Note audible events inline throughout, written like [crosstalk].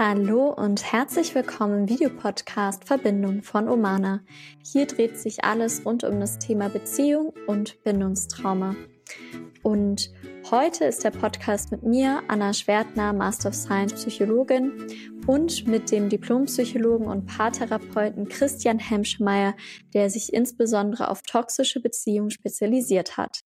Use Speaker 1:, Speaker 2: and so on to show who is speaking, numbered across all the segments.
Speaker 1: Hallo und herzlich willkommen im Videopodcast Verbindung von Omana. Hier dreht sich alles rund um das Thema Beziehung und Bindungstrauma. Und heute ist der Podcast mit mir, Anna Schwertner, Master of Science Psychologin und mit dem Diplompsychologen und Paartherapeuten Christian Hemschmeier, der sich insbesondere auf toxische Beziehungen spezialisiert hat.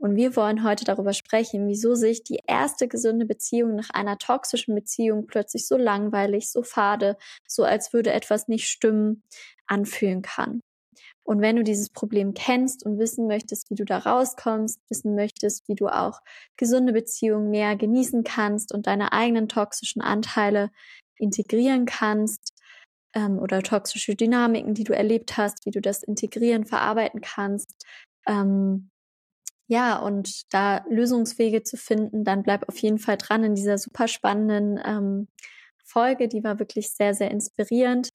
Speaker 1: Und wir wollen heute darüber sprechen, wieso sich die erste gesunde Beziehung nach einer toxischen Beziehung plötzlich so langweilig, so fade, so als würde etwas nicht stimmen, anfühlen kann. Und wenn du dieses Problem kennst und wissen möchtest, wie du da rauskommst, wissen möchtest, wie du auch gesunde Beziehungen mehr genießen kannst und deine eigenen toxischen Anteile integrieren kannst, ähm, oder toxische Dynamiken, die du erlebt hast, wie du das integrieren, verarbeiten kannst, ähm, ja, und da Lösungswege zu finden, dann bleib auf jeden Fall dran in dieser super spannenden ähm, Folge. Die war wirklich sehr, sehr inspirierend.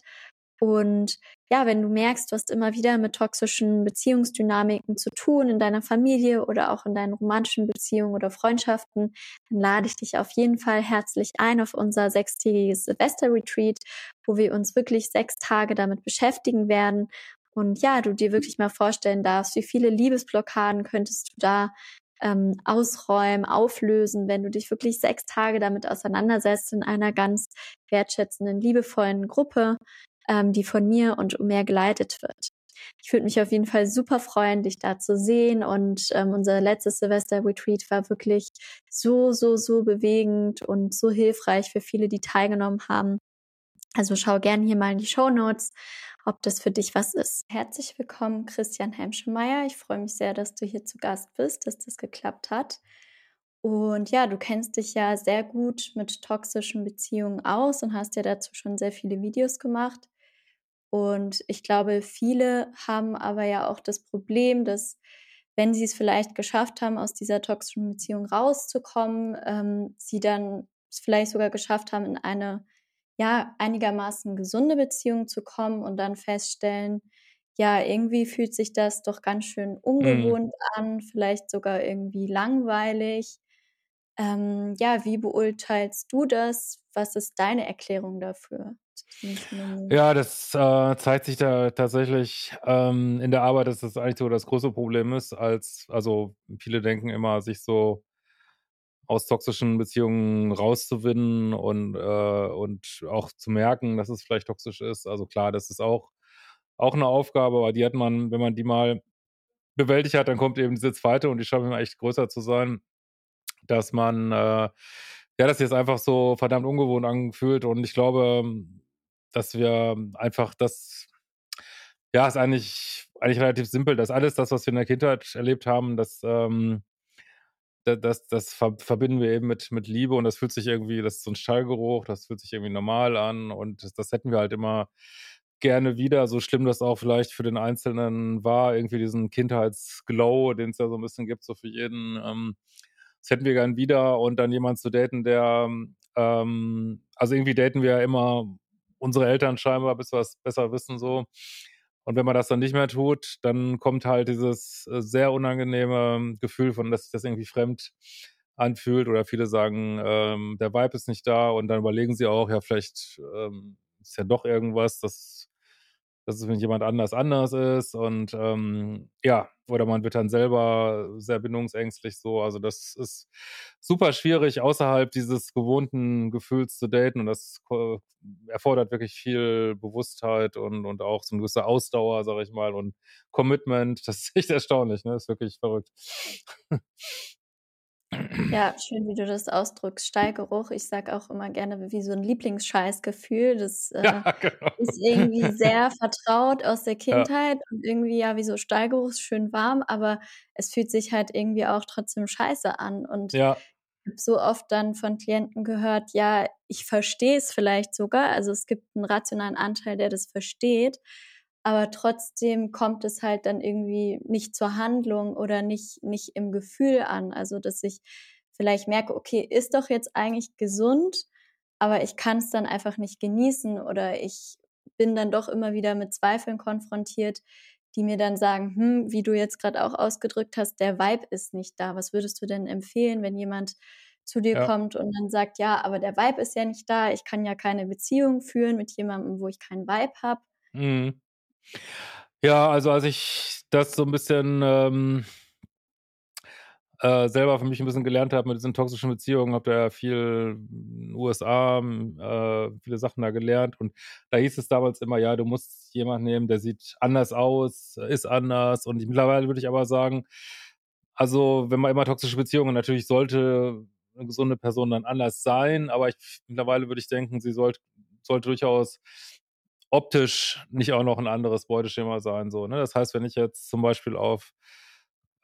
Speaker 1: Und ja, wenn du merkst, du hast immer wieder mit toxischen Beziehungsdynamiken zu tun in deiner Familie oder auch in deinen romantischen Beziehungen oder Freundschaften, dann lade ich dich auf jeden Fall herzlich ein auf unser sechstägiges Silvester-Retreat, wo wir uns wirklich sechs Tage damit beschäftigen werden. Und ja, du dir wirklich mal vorstellen darfst, wie viele Liebesblockaden könntest du da ähm, ausräumen, auflösen, wenn du dich wirklich sechs Tage damit auseinandersetzt in einer ganz wertschätzenden, liebevollen Gruppe, ähm, die von mir und mehr geleitet wird. Ich würde mich auf jeden Fall super freuen, dich da zu sehen. Und ähm, unser letztes Silvester-Retreat war wirklich so, so, so bewegend und so hilfreich für viele, die teilgenommen haben. Also schau gern hier mal in die Show Notes ob das für dich was ist. Herzlich willkommen, Christian Hemschemeyer. Ich freue mich sehr, dass du hier zu Gast bist, dass das geklappt hat. Und ja, du kennst dich ja sehr gut mit toxischen Beziehungen aus und hast ja dazu schon sehr viele Videos gemacht. Und ich glaube, viele haben aber ja auch das Problem, dass wenn sie es vielleicht geschafft haben, aus dieser toxischen Beziehung rauszukommen, ähm, sie dann es vielleicht sogar geschafft haben, in eine ja, einigermaßen gesunde Beziehung zu kommen und dann feststellen, ja, irgendwie fühlt sich das doch ganz schön mhm. ungewohnt mhm. an, vielleicht sogar irgendwie langweilig. Ähm, ja, wie beurteilst du das? Was ist deine Erklärung dafür?
Speaker 2: Ja, das äh, zeigt sich da tatsächlich ähm, in der Arbeit, dass das eigentlich so das große Problem ist, als, also viele denken immer, sich so aus toxischen Beziehungen rauszuwinden und, äh, und auch zu merken, dass es vielleicht toxisch ist. Also klar, das ist auch, auch eine Aufgabe, aber die hat man, wenn man die mal bewältigt hat, dann kommt eben diese zweite und die scheint mir echt größer zu sein, dass man, äh, ja, das jetzt einfach so verdammt ungewohnt anfühlt und ich glaube, dass wir einfach das, ja, ist eigentlich, eigentlich relativ simpel, dass alles das, was wir in der Kindheit erlebt haben, das, ähm, das, das verbinden wir eben mit, mit Liebe und das fühlt sich irgendwie, das ist so ein Stallgeruch, das fühlt sich irgendwie normal an und das, das hätten wir halt immer gerne wieder, so schlimm das auch vielleicht für den Einzelnen war, irgendwie diesen Kindheitsglow, den es ja so ein bisschen gibt, so für jeden, ähm, das hätten wir gern wieder und dann jemand zu daten, der, ähm, also irgendwie daten wir ja immer unsere Eltern scheinbar, bis es besser wissen, so. Und wenn man das dann nicht mehr tut, dann kommt halt dieses äh, sehr unangenehme Gefühl von, dass sich das irgendwie fremd anfühlt. Oder viele sagen, ähm, der Vibe ist nicht da und dann überlegen sie auch, ja, vielleicht ähm, ist ja doch irgendwas, das dass es mit jemand anders anders ist und ähm, ja, oder man wird dann selber sehr bindungsängstlich so. Also das ist super schwierig, außerhalb dieses gewohnten Gefühls zu daten und das erfordert wirklich viel Bewusstheit und, und auch so eine gewisse Ausdauer, sag ich mal, und Commitment. Das ist echt erstaunlich, ne? Das ist wirklich verrückt.
Speaker 1: Ja, schön, wie du das ausdrückst. Stallgeruch. Ich sage auch immer gerne wie so ein Lieblingsscheißgefühl. Das [laughs] äh, ja, genau. ist irgendwie sehr vertraut aus der Kindheit ja. und irgendwie ja wie so Stallgeruch ist schön warm, aber es fühlt sich halt irgendwie auch trotzdem scheiße an. Und ja. ich habe so oft dann von Klienten gehört, ja, ich verstehe es vielleicht sogar. Also es gibt einen rationalen Anteil, der das versteht aber trotzdem kommt es halt dann irgendwie nicht zur Handlung oder nicht, nicht im Gefühl an. Also, dass ich vielleicht merke, okay, ist doch jetzt eigentlich gesund, aber ich kann es dann einfach nicht genießen oder ich bin dann doch immer wieder mit Zweifeln konfrontiert, die mir dann sagen, hm, wie du jetzt gerade auch ausgedrückt hast, der Vibe ist nicht da. Was würdest du denn empfehlen, wenn jemand zu dir ja. kommt und dann sagt, ja, aber der Vibe ist ja nicht da, ich kann ja keine Beziehung führen mit jemandem, wo ich keinen Vibe habe. Mhm.
Speaker 2: Ja, also als ich das so ein bisschen ähm, äh, selber für mich ein bisschen gelernt habe mit diesen toxischen Beziehungen, habe da ja viel in den USA, äh, viele Sachen da gelernt. Und da hieß es damals immer, ja, du musst jemanden nehmen, der sieht anders aus, ist anders. Und ich, mittlerweile würde ich aber sagen, also wenn man immer toxische Beziehungen, natürlich sollte eine gesunde Person dann anders sein, aber ich, mittlerweile würde ich denken, sie sollte, sollte durchaus optisch nicht auch noch ein anderes Beuteschema sein. So, ne? Das heißt, wenn ich jetzt zum Beispiel auf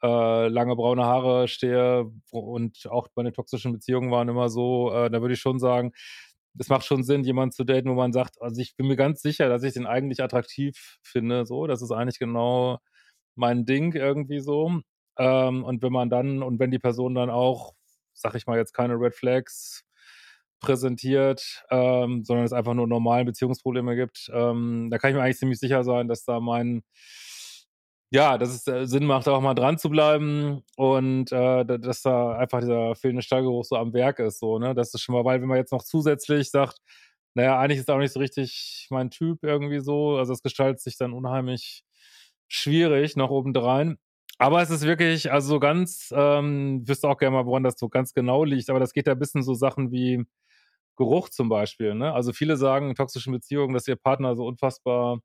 Speaker 2: äh, lange braune Haare stehe und auch meine toxischen Beziehungen waren immer so, äh, da würde ich schon sagen, es macht schon Sinn, jemanden zu daten, wo man sagt, also ich bin mir ganz sicher, dass ich den eigentlich attraktiv finde. So, das ist eigentlich genau mein Ding irgendwie so. Ähm, und wenn man dann, und wenn die Person dann auch, sag ich mal jetzt, keine Red Flags präsentiert, ähm, sondern es einfach nur normalen Beziehungsprobleme gibt, ähm, da kann ich mir eigentlich ziemlich sicher sein, dass da mein ja, dass es äh, Sinn macht, auch mal dran zu bleiben und äh, dass da einfach dieser fehlende Stallgeruch so am Werk ist. So, ne? Das ist schon mal, weil wenn man jetzt noch zusätzlich sagt, naja, eigentlich ist auch nicht so richtig mein Typ irgendwie so, also es gestaltet sich dann unheimlich schwierig noch obendrein. Aber es ist wirklich, also so ganz, ähm, wüsste auch gerne mal, woran das so ganz genau liegt, aber das geht ja bis in so Sachen wie Geruch zum Beispiel. Ne? Also viele sagen in toxischen Beziehungen, dass ihr Partner so unfassbar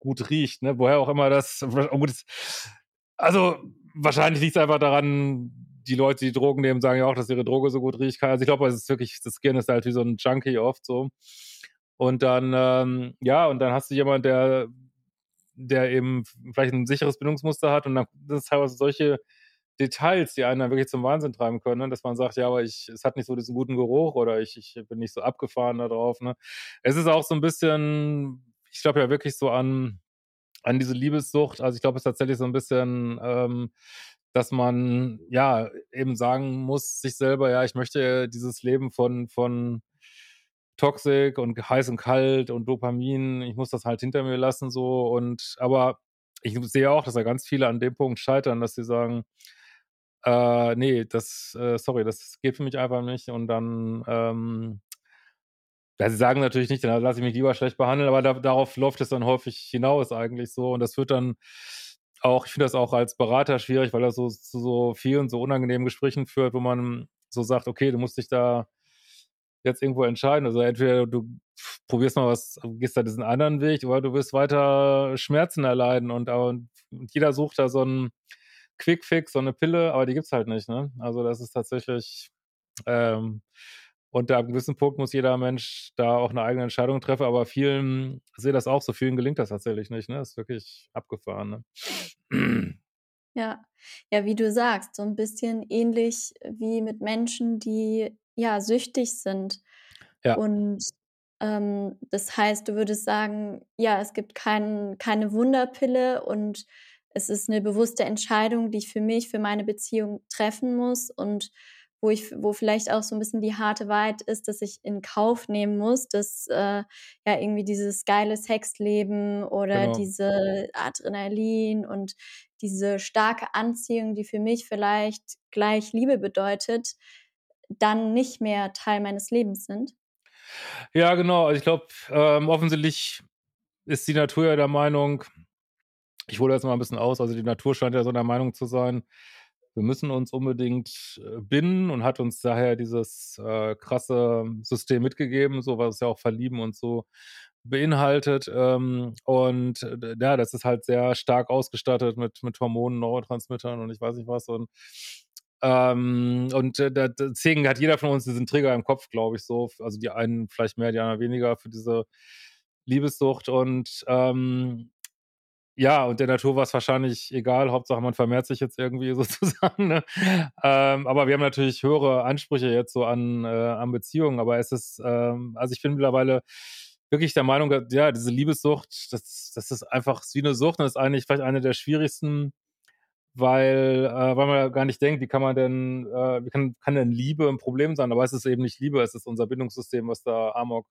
Speaker 2: gut riecht, ne? Woher auch immer das. [laughs] Oh, also wahrscheinlich liegt es einfach daran, die Leute, die Drogen nehmen, sagen ja auch, dass ihre Droge so gut riecht. Also ich glaube, es ist wirklich, das Skin ist halt wie so ein Junkie oft so. Und dann, ähm, ja, und dann hast du jemanden, der, der eben vielleicht ein sicheres Bindungsmuster hat und dann das ist teilweise solche Details, die einen dann wirklich zum Wahnsinn treiben können, ne? dass man sagt, ja, aber ich, es hat nicht so diesen guten Geruch oder ich, ich bin nicht so abgefahren da drauf. Ne? Es ist auch so ein bisschen, ich glaube ja wirklich so an, an diese Liebessucht. Also ich glaube, es ist tatsächlich so ein bisschen, ähm, dass man ja eben sagen muss, sich selber, ja, ich möchte dieses Leben von, von Toxik und heiß und kalt und Dopamin, ich muss das halt hinter mir lassen, so und aber ich sehe auch, dass da ganz viele an dem Punkt scheitern, dass sie sagen, äh, nee, das, äh, sorry, das geht für mich einfach nicht und dann ähm, ja, sie sagen natürlich nicht, dann lasse ich mich lieber schlecht behandeln, aber da, darauf läuft es dann häufig hinaus eigentlich so. Und das wird dann auch, ich finde das auch als Berater schwierig, weil das so zu so vielen, so unangenehmen Gesprächen führt, wo man so sagt, okay, du musst dich da jetzt irgendwo entscheiden. Also entweder du probierst mal was, gehst da diesen anderen Weg, oder du wirst weiter Schmerzen erleiden und, und, jeder sucht da so einen Quickfix, so eine Pille, aber die gibt es halt nicht. Ne? Also das ist tatsächlich ähm, und ab einem gewissen Punkt muss jeder Mensch da auch eine eigene Entscheidung treffen, aber vielen, ich sehe das auch, so vielen gelingt das tatsächlich nicht, ne? Das ist wirklich abgefahren,
Speaker 1: ne? Ja, ja, wie du sagst, so ein bisschen ähnlich wie mit Menschen, die ja süchtig sind. Ja. Und ähm, das heißt, du würdest sagen, ja, es gibt kein, keine Wunderpille und es ist eine bewusste Entscheidung, die ich für mich, für meine Beziehung treffen muss und wo ich, wo vielleicht auch so ein bisschen die harte Wahrheit ist, dass ich in Kauf nehmen muss, dass äh, ja irgendwie dieses geile Sexleben oder genau. diese Adrenalin und diese starke Anziehung, die für mich vielleicht gleich Liebe bedeutet, dann nicht mehr Teil meines Lebens sind.
Speaker 2: Ja, genau. Also ich glaube, ähm, offensichtlich ist die Natur ja der Meinung, ich hole jetzt mal ein bisschen aus, also die Natur scheint ja so der Meinung zu sein, wir müssen uns unbedingt äh, binden und hat uns daher dieses äh, krasse System mitgegeben, so was ja auch Verlieben und so beinhaltet. Ähm, und äh, ja, das ist halt sehr stark ausgestattet mit, mit Hormonen, Neurotransmittern und ich weiß nicht was. Und ähm, und äh, deswegen hat jeder von uns diesen Trigger im Kopf, glaube ich, so. Also die einen vielleicht mehr, die anderen weniger für diese Liebessucht. Und ähm, ja, und der Natur war es wahrscheinlich egal, Hauptsache man vermehrt sich jetzt irgendwie [laughs] sozusagen. Ne? Ähm, aber wir haben natürlich höhere Ansprüche jetzt so an, äh, an Beziehungen, aber es ist, ähm, also ich bin mittlerweile wirklich der Meinung, ja, diese Liebessucht, das, das ist einfach wie eine Sucht und ist eigentlich vielleicht eine der schwierigsten, weil, äh, weil man gar nicht denkt, wie kann man denn, äh, wie kann, kann denn Liebe ein Problem sein? Aber es ist eben nicht Liebe, es ist unser Bindungssystem, was da Amok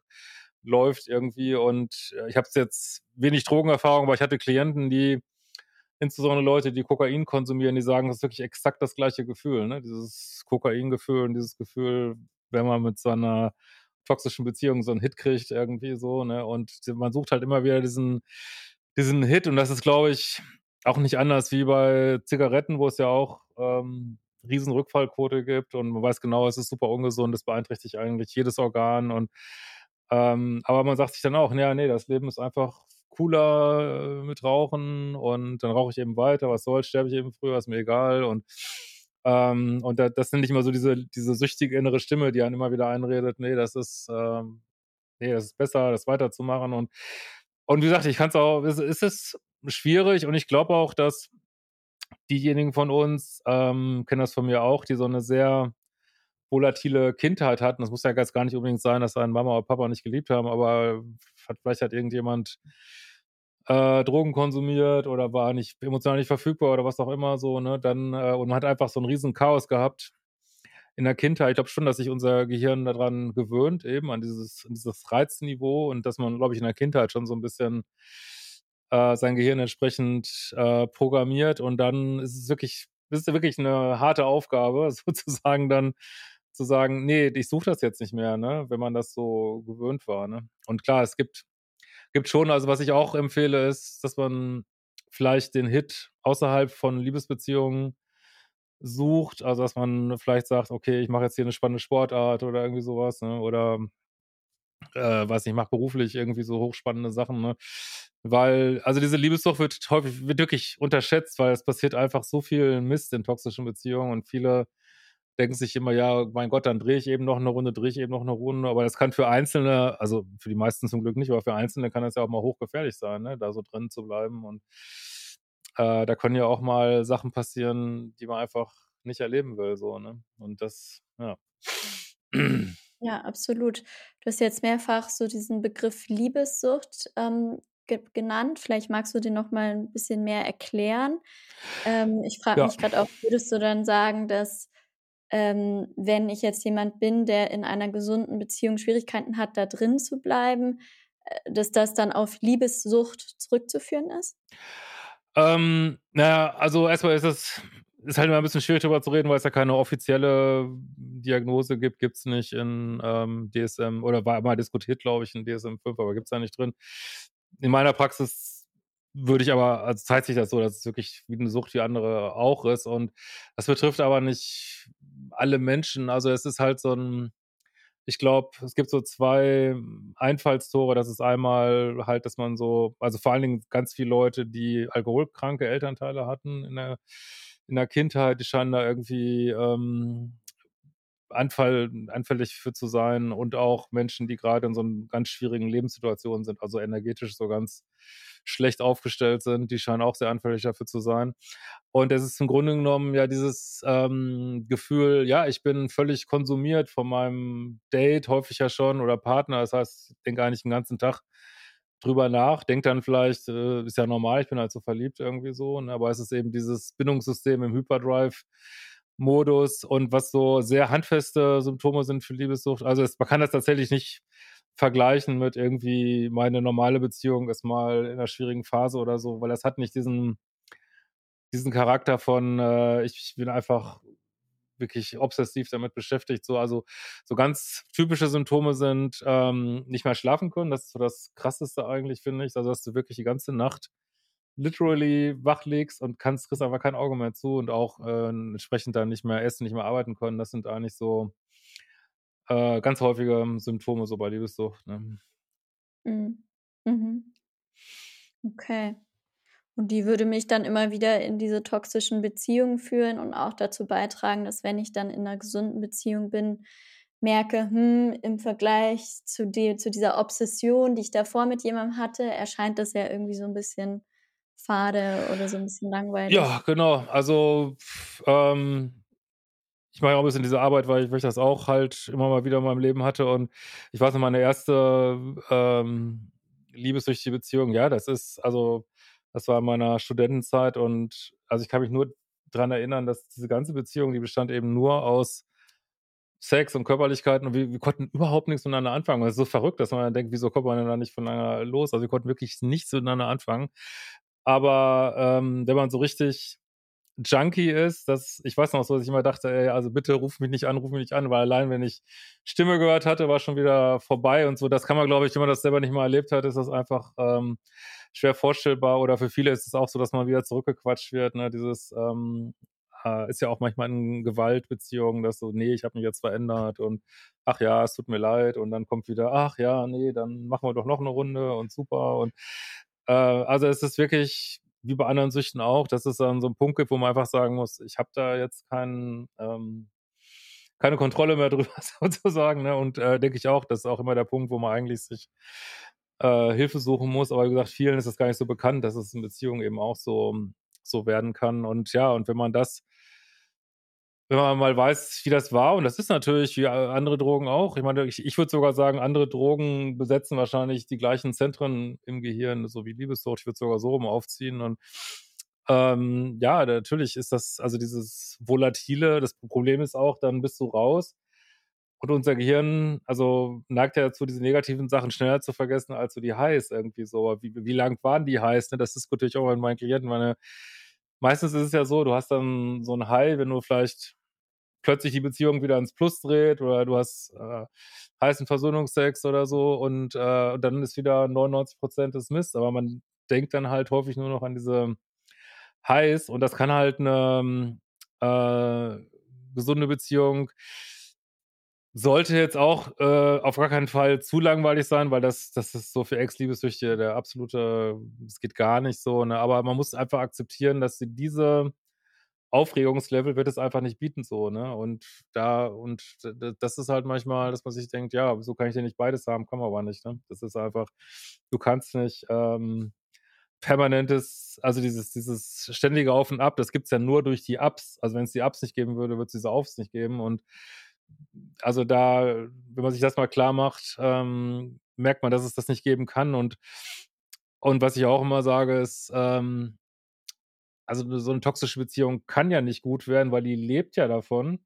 Speaker 2: läuft irgendwie. Und äh, ich habe jetzt wenig Drogenerfahrung, aber ich hatte Klienten, die insbesondere Leute, die Kokain konsumieren, die sagen, das ist wirklich exakt das gleiche Gefühl, ne? Dieses Kokaingefühl und dieses Gefühl, wenn man mit so einer toxischen Beziehung so einen Hit kriegt irgendwie so, ne? Und man sucht halt immer wieder diesen diesen Hit und das ist, glaube ich, auch nicht anders wie bei Zigaretten, wo es ja auch ähm, riesen gibt und man weiß genau, es ist super ungesund, es beeinträchtigt eigentlich jedes Organ und ähm, aber man sagt sich dann auch, ja, nee, das Leben ist einfach cooler äh, mit Rauchen und dann rauche ich eben weiter, was soll's, sterbe ich eben früher, ist mir egal und ähm, und da, das sind nicht immer so diese, diese süchtige innere Stimme, die einen immer wieder einredet, nee, das ist, ähm, nee, das ist besser, das weiterzumachen und und wie gesagt, ich kann es auch, es, es ist schwierig und ich glaube auch, dass diejenigen von uns, ähm, kennen das von mir auch, die so eine sehr volatile Kindheit hatten. Das muss ja ganz gar nicht unbedingt sein, dass einen Mama oder Papa nicht geliebt haben, aber hat, vielleicht hat irgendjemand äh, Drogen konsumiert oder war nicht emotional nicht verfügbar oder was auch immer so, ne? Dann äh, und man hat einfach so ein riesen Chaos gehabt in der Kindheit. Ich glaube schon, dass sich unser Gehirn daran gewöhnt, eben an dieses, an dieses Reizniveau und dass man, glaube ich, in der Kindheit schon so ein bisschen äh, sein Gehirn entsprechend äh, programmiert und dann ist es wirklich, ist wirklich eine harte Aufgabe, [laughs] sozusagen dann zu sagen, nee, ich suche das jetzt nicht mehr, ne, wenn man das so gewöhnt war, ne. Und klar, es gibt, gibt schon, also was ich auch empfehle, ist, dass man vielleicht den Hit außerhalb von Liebesbeziehungen sucht, also dass man vielleicht sagt, okay, ich mache jetzt hier eine spannende Sportart oder irgendwie sowas, ne? Oder äh, weiß nicht, mache beruflich irgendwie so hochspannende Sachen, ne? Weil, also diese Liebessucht wird häufig, wird wirklich unterschätzt, weil es passiert einfach so viel Mist in toxischen Beziehungen und viele denken sich immer, ja, mein Gott, dann drehe ich eben noch eine Runde, drehe ich eben noch eine Runde. Aber das kann für Einzelne, also für die meisten zum Glück nicht, aber für Einzelne kann das ja auch mal hochgefährlich sein, ne? da so drin zu bleiben. Und äh, da können ja auch mal Sachen passieren, die man einfach nicht erleben will. So, ne? Und das, ja.
Speaker 1: Ja, absolut. Du hast jetzt mehrfach so diesen Begriff Liebessucht ähm, ge genannt. Vielleicht magst du den noch mal ein bisschen mehr erklären. Ähm, ich frage
Speaker 2: Ja.
Speaker 1: mich gerade auch, würdest du dann sagen, dass ähm, wenn ich jetzt jemand bin, der in einer gesunden Beziehung Schwierigkeiten hat, da drin zu bleiben, äh, dass das dann auf Liebessucht zurückzuführen ist?
Speaker 2: Ähm, naja, also erstmal ist es ist halt immer ein bisschen schwierig darüber zu reden, weil es ja keine offizielle Diagnose gibt, gibt es nicht in ähm, DSM oder war mal diskutiert, glaube ich, in DSM 5, aber gibt es da nicht drin. In meiner Praxis würde ich aber, also zeigt sich das so, dass es wirklich wie eine Sucht wie andere auch ist und das betrifft aber nicht alle Menschen. Also es ist halt so ein, ich glaube, es gibt so zwei Einfallstore. Das ist einmal halt, dass man so, also vor allen Dingen ganz viele Leute, die alkoholkranke Elternteile hatten in der, in der Kindheit, die scheinen da irgendwie ähm, Anfall, anfällig für zu sein und auch Menschen, die gerade in so einer ganz schwierigen Lebenssituation sind, also energetisch so ganz schlecht aufgestellt sind, die scheinen auch sehr anfällig dafür zu sein. Und es ist im Grunde genommen ja dieses ähm, Gefühl, ja, ich bin völlig konsumiert von meinem Date, häufig ja schon, oder Partner. Das heißt, ich denke eigentlich den ganzen Tag drüber nach, denke dann vielleicht, äh, ist ja normal, ich bin halt so verliebt irgendwie so, ne? aber es ist eben dieses Bindungssystem im Hyperdrive, Modus und was so sehr handfeste Symptome sind für Liebessucht. Also es, man kann das tatsächlich nicht vergleichen mit irgendwie meine normale Beziehung ist mal in einer schwierigen Phase oder so, weil das hat nicht diesen, diesen Charakter von äh, ich bin einfach wirklich obsessiv damit beschäftigt. So, also so ganz typische Symptome sind ähm, nicht mehr schlafen können. Das ist so das Krasseste eigentlich, finde ich. Also dass du wirklich die ganze Nacht literally wach legst und kannst, kriegst einfach kein Auge mehr zu und auch äh, entsprechend dann nicht mehr essen, nicht mehr arbeiten können. Das sind eigentlich so äh, ganz häufige Symptome so bei Liebessucht. Ne?
Speaker 1: Mhm. Mhm. Okay. Und die würde mich dann immer wieder in diese toxischen Beziehungen führen und auch dazu beitragen, dass wenn ich dann in einer gesunden Beziehung bin, merke, hm, im Vergleich zu, die, zu dieser Obsession, die ich davor mit jemandem hatte, erscheint das ja irgendwie so ein bisschen fade oder so ein bisschen langweilig.
Speaker 2: Ja, genau. Also ähm, ich mache auch ein bisschen diese Arbeit, weil ich, weil ich das auch halt immer mal wieder in meinem Leben hatte. Und ich weiß noch, meine erste ähm, liebessüchtige Beziehung, ja, das ist, also, das war in meiner Studentenzeit und also ich kann mich nur daran erinnern, dass diese ganze Beziehung, die bestand eben nur aus Sex und Körperlichkeiten und wir, wir konnten überhaupt nichts miteinander anfangen. Das ist so verrückt, dass man dann denkt, wieso kommt man denn da nicht voneinander los? Also wir konnten wirklich nichts miteinander anfangen. Aber ähm, wenn man so richtig Junkie ist, dass ich weiß noch so, dass ich immer dachte, ey, also bitte ruf mich nicht an, ruf mich nicht an, weil allein wenn ich Stimme gehört hatte, war schon wieder vorbei und so. Das kann man, glaube ich, wenn man das selber nicht mal erlebt hat, ist das einfach ähm, schwer vorstellbar. Oder für viele ist es auch so, dass man wieder zurückgequatscht wird. Ne? Dieses ähm, äh, ist ja auch manchmal in Gewaltbeziehungen, dass so, nee, ich habe mich jetzt verändert und ach ja, es tut mir leid und dann kommt wieder, ach ja, nee, dann machen wir doch noch eine Runde und super und äh, also es ist wirklich wie bei anderen Süchten auch, dass es dann so ein Punkt gibt, wo man einfach sagen muss, ich habe da jetzt keinen, ähm, keine Kontrolle mehr [laughs] drüber [laughs] sozusagen. Ne? Und äh, denke ich auch, das ist auch immer der Punkt, wo man eigentlich sich äh, Hilfe suchen muss. Aber wie gesagt, vielen ist das gar nicht so bekannt, dass es in Beziehungen eben auch so, so werden kann. Und ja, und wenn man das wenn man mal weiß, wie das war, und das ist natürlich wie andere Drogen auch. Ich meine, ich, ich würde sogar sagen, andere Drogen besetzen wahrscheinlich die gleichen Zentren im Gehirn, so wie Liebessucht. Ich würde sogar so rum aufziehen. Und ähm, ja, natürlich ist das, also dieses Volatile, das Problem ist auch, dann bist du raus. Und unser Gehirn, also neigt ja dazu, diese negativen Sachen schneller zu vergessen, als so die Highs irgendwie so. Wie, wie lang waren die Highs? Ne? Das diskutiere ich auch mit meinen Klienten. Meine, meistens ist es ja so, du hast dann so ein High, wenn du vielleicht plötzlich die Beziehung wieder ins Plus dreht oder du hast äh, heißen Versöhnungsex oder so und, äh, dann ist wieder 99 Prozent des Mist. Aber man denkt dann halt häufig nur noch an diese Highs und das kann halt eine äh, gesunde Beziehung sollte jetzt auch äh, auf gar keinen Fall zu langweilig sein, weil das, das ist so für Ex-Liebessüchtige der absolute, es geht gar nicht so, ne? Aber man muss einfach akzeptieren, dass sie diese Aufregungslevel wird es einfach nicht bieten so, ne? Und da und das ist halt manchmal, dass man sich denkt, ja, so kann ich ja nicht beides haben, kann man aber nicht, ne? Das ist einfach, du kannst nicht ähm, permanentes, also dieses, dieses ständige Auf und Ab, das gibt's ja nur durch die Ups. Also wenn es die Ups nicht geben würde, würde es diese Aufs nicht geben. Und also da, wenn man sich das mal klar macht, ähm, merkt man, dass es das nicht geben kann. Und, und was ich auch immer sage, ist, ähm, also so eine toxische Beziehung kann ja nicht gut werden, weil die lebt ja davon,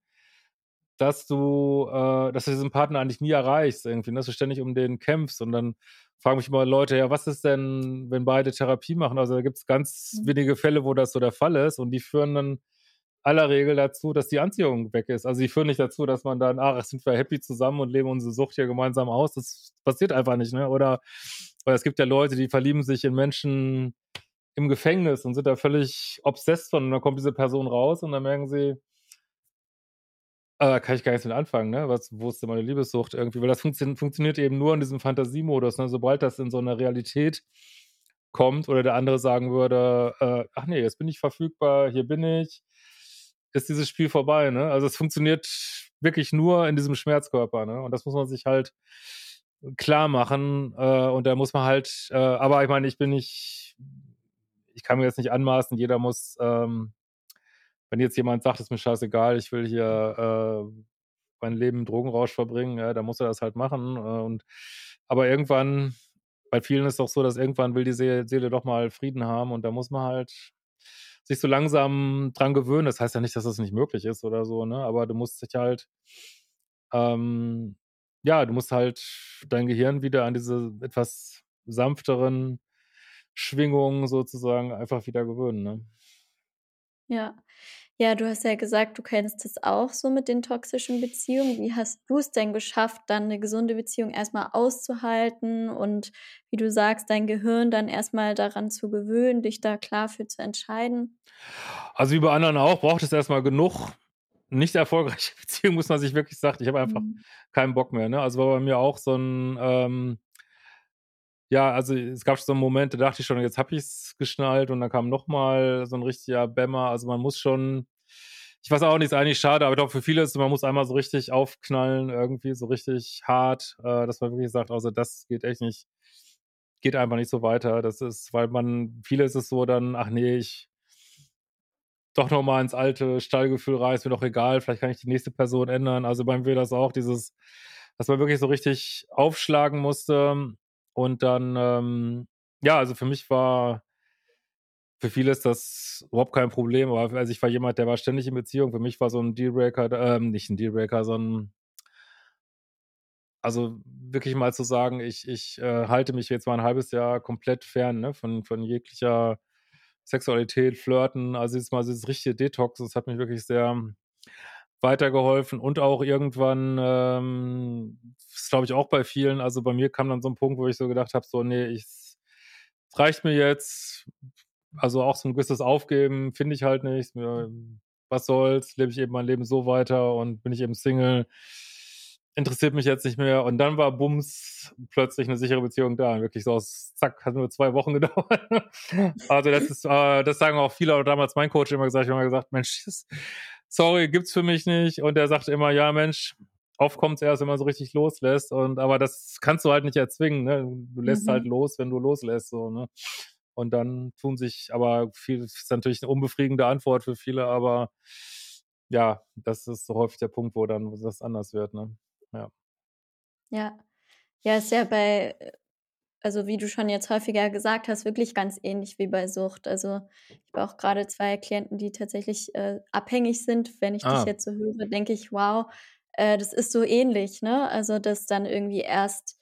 Speaker 2: dass du, äh, dass du diesen Partner eigentlich nie erreichst irgendwie, ne? dass du ständig um den kämpfst und dann fragen mich immer Leute, ja, was ist denn, wenn beide Therapie machen? Also da gibt es ganz mhm. wenige Fälle, wo das so der Fall ist und die führen dann aller Regel dazu, dass die Anziehung weg ist. Also die führen nicht dazu, dass man dann, ach, sind wir happy zusammen und leben unsere Sucht hier gemeinsam aus. Das passiert einfach nicht, ne? Oder, oder es gibt ja Leute, die verlieben sich in Menschen, im Gefängnis und sind da völlig obsessed von. Und dann kommt diese Person raus und dann merken sie, äh, kann ich gar nichts mit anfangen, ne? Was, wo ist denn meine Liebessucht irgendwie? Weil das funktio funktioniert eben nur in diesem Fantasiemodus. Ne? Sobald das in so eine Realität kommt oder der andere sagen würde, äh, ach nee, jetzt bin ich verfügbar, hier bin ich, ist dieses Spiel vorbei, ne? Also es funktioniert wirklich nur in diesem Schmerzkörper, ne? Und das muss man sich halt klar machen. Äh, und da muss man halt, äh, aber ich meine, ich bin nicht ich kann mir jetzt nicht anmaßen, jeder muss, ähm, wenn jetzt jemand sagt, ist mir scheißegal, ich will hier äh, mein Leben im Drogenrausch verbringen, ja, dann muss er das halt machen. Äh, und aber irgendwann, bei vielen ist es doch so, dass irgendwann will die Seele, Seele doch mal Frieden haben und da muss man halt sich so langsam dran gewöhnen. Das heißt ja nicht, dass das nicht möglich ist oder so, ne? Aber du musst dich halt, ähm, ja, du musst halt dein Gehirn wieder an diese etwas sanfteren Schwingungen sozusagen einfach wieder gewöhnen. Ne?
Speaker 1: Ja. Ja, du hast ja gesagt, du kennst es auch so mit den toxischen Beziehungen. Wie hast du es denn geschafft, dann eine gesunde Beziehung erstmal auszuhalten und wie du sagst, dein Gehirn dann erstmal daran zu gewöhnen, dich da klar für zu entscheiden?
Speaker 2: Also wie bei anderen auch, braucht es erstmal genug nicht erfolgreiche [laughs] Beziehungen, muss man sich wirklich sagen. Ich habe einfach mhm. keinen Bock mehr. Ne? Also war bei mir auch so ein ähm, ja, also es gab so einen Moment, da dachte ich schon, jetzt habe ich es geschnallt und dann kam nochmal so ein richtiger Bämmer. Also man muss schon, ich weiß auch nicht, ist eigentlich schade, aber ich glaube für viele ist, man muss einmal so richtig aufknallen, irgendwie so richtig hart, äh, dass man wirklich sagt, also das geht echt nicht, geht einfach nicht so weiter. Das ist, weil man, viele ist es so dann, ach nee, ich doch nochmal ins alte Stallgefühl rein, ist mir doch egal, vielleicht kann ich die nächste Person ändern. Also bei mir das auch, dieses, dass man wirklich so richtig aufschlagen musste und dann, ähm, ja, also für mich war, für viele ist das überhaupt kein Problem, aber also ich war jemand, der war ständig in Beziehung. Für mich war so ein Dealbreaker, ähm, nicht ein Dealbreaker, sondern also wirklich mal zu sagen, ich, ich äh, halte mich jetzt mal ein halbes Jahr komplett fern ne, von, von jeglicher Sexualität, Flirten, also jetzt mal dieses richtige Detox, das hat mich wirklich sehr weitergeholfen und auch irgendwann, ähm, ist glaube ich auch bei vielen, also bei mir kam dann so ein Punkt, wo ich so gedacht habe, so, nee, ich, reicht mir jetzt, also auch so ein gewisses Aufgeben finde ich halt nicht, was soll's, lebe ich eben mein Leben so weiter und bin ich eben Single, interessiert mich jetzt nicht mehr. Und dann war Bums plötzlich eine sichere Beziehung da. Wirklich so aus, zack, hat nur zwei Wochen [laughs] gedauert. also das ist, äh, das sagen auch viele, oder damals mein Coach immer gesagt, ich habe immer gesagt, Mensch, das, sorry, gibt's für mich nicht. Und der sagt immer, ja, Mensch, oft kommt's erst, wenn man so richtig loslässt. Und aber das kannst du halt nicht erzwingen, ne? Du lässt halt mhm. halt los, wenn du loslässt, so, ne? Und dann tun sich, aber viel ist natürlich eine unbefriedigende Antwort für viele, aber ja, das ist so häufig der Punkt, wo dann das anders wird, ne? Ja.
Speaker 1: Ja. Ja, ist ja bei, also wie du schon jetzt häufiger gesagt hast, wirklich ganz ähnlich wie bei Sucht. Also ich habe auch gerade zwei Klienten, die tatsächlich äh, abhängig sind. Wenn ich ah. dich jetzt so höre, denke ich, wow, äh, das ist so ähnlich, ne? Also dass dann irgendwie erst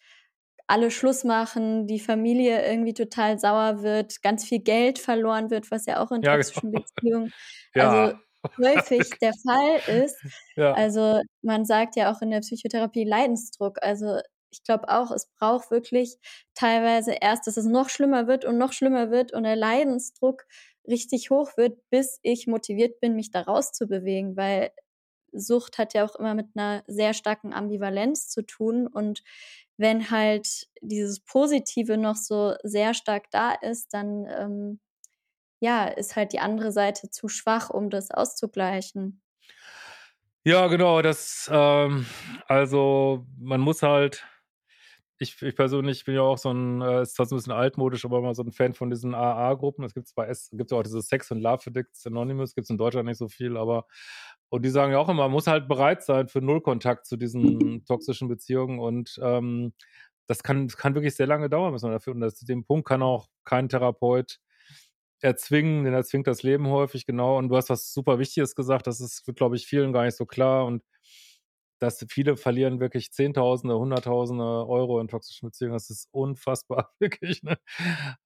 Speaker 1: alle Schluss machen, die Familie irgendwie total sauer wird, ganz viel Geld verloren wird, was ja auch in ja, toxischen genau. Beziehungen [laughs] ja. also häufig [laughs] der Fall ist. Ja. Also man sagt ja auch in der Psychotherapie Leidensdruck. Also ich glaube auch, es braucht wirklich teilweise erst, dass es noch schlimmer wird und noch schlimmer wird und der Leidensdruck richtig hoch wird, bis ich motiviert bin, mich da rauszubewegen, weil Sucht hat ja auch immer mit einer sehr starken Ambivalenz zu tun und wenn halt dieses Positive noch so sehr stark da ist, dann ähm, ja, ist halt die andere Seite zu schwach, um das auszugleichen.
Speaker 2: Ja, genau, das, ähm, also man muss halt, ich, ich persönlich bin ja auch so ein, äh, ist zwar so ein bisschen altmodisch, aber immer so ein Fan von diesen AA-Gruppen. Es gibt zwar es gibt auch diese Sex und Love Addicts Anonymous, gibt es in Deutschland nicht so viel, aber und die sagen ja auch immer, man muss halt bereit sein für Nullkontakt zu diesen [laughs] toxischen Beziehungen und ähm, das kann, kann wirklich sehr lange dauern, muss man dafür. Und das, dem Punkt kann auch kein Therapeut erzwingen, denn erzwingt das Leben häufig, genau. Und du hast was super Wichtiges gesagt, das ist, glaube ich, vielen gar nicht so klar und dass viele verlieren wirklich Zehntausende, Hunderttausende Euro in toxischen Beziehungen. Das ist unfassbar, [laughs] wirklich. Ne?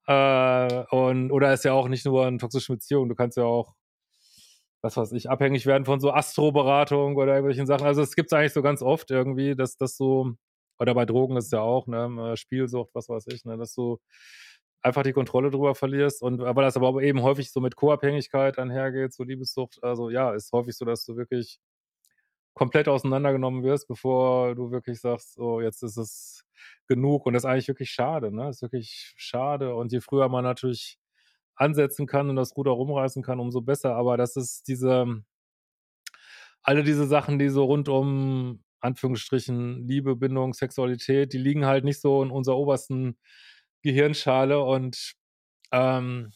Speaker 2: Äh, und, oder ist ja auch nicht nur in toxischen Beziehungen, du kannst ja auch, was weiß ich, abhängig werden von so Astroberatung oder irgendwelchen Sachen. Also es gibt es eigentlich so ganz oft irgendwie, dass das so, oder bei Drogen ist ja auch, ne, Spielsucht, was weiß ich, ne, dass du einfach die Kontrolle drüber verlierst und weil das aber eben häufig so mit Co-Abhängigkeit einhergeht, so Liebessucht, also ja, ist häufig so, dass du wirklich komplett auseinandergenommen wirst, bevor du wirklich sagst, so jetzt ist es genug. Und das ist eigentlich wirklich schade, ne? Das ist wirklich schade. Und je früher man natürlich ansetzen kann und das Ruder rumreißen kann, umso besser, aber das ist diese alle diese Sachen, die so rund um Anführungsstrichen Liebe, Bindung, Sexualität, die liegen halt nicht so in unserer obersten Gehirnschale. Und ähm,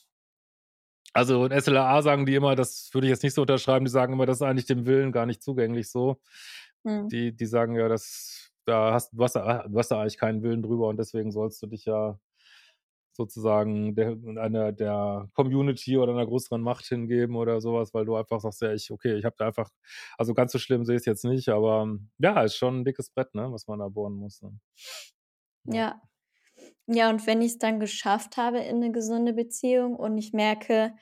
Speaker 2: also in SLA sagen die immer, das würde ich jetzt nicht so unterschreiben, die sagen immer, das ist eigentlich dem Willen gar nicht zugänglich so. Mhm. Die, die sagen ja, das, da hast, du, hast da, du hast da eigentlich keinen Willen drüber und deswegen sollst du dich ja sozusagen der, einer der Community oder einer größeren Macht hingeben oder sowas, weil du einfach sagst, ja, ich, okay, ich habe da einfach, also ganz so schlimm sehe ich es jetzt nicht, aber ja, ist schon ein dickes Brett, ne, was man da bohren muss. Ne?
Speaker 1: Ja. ja. Ja, und wenn ich es dann geschafft habe in eine gesunde Beziehung und ich merke,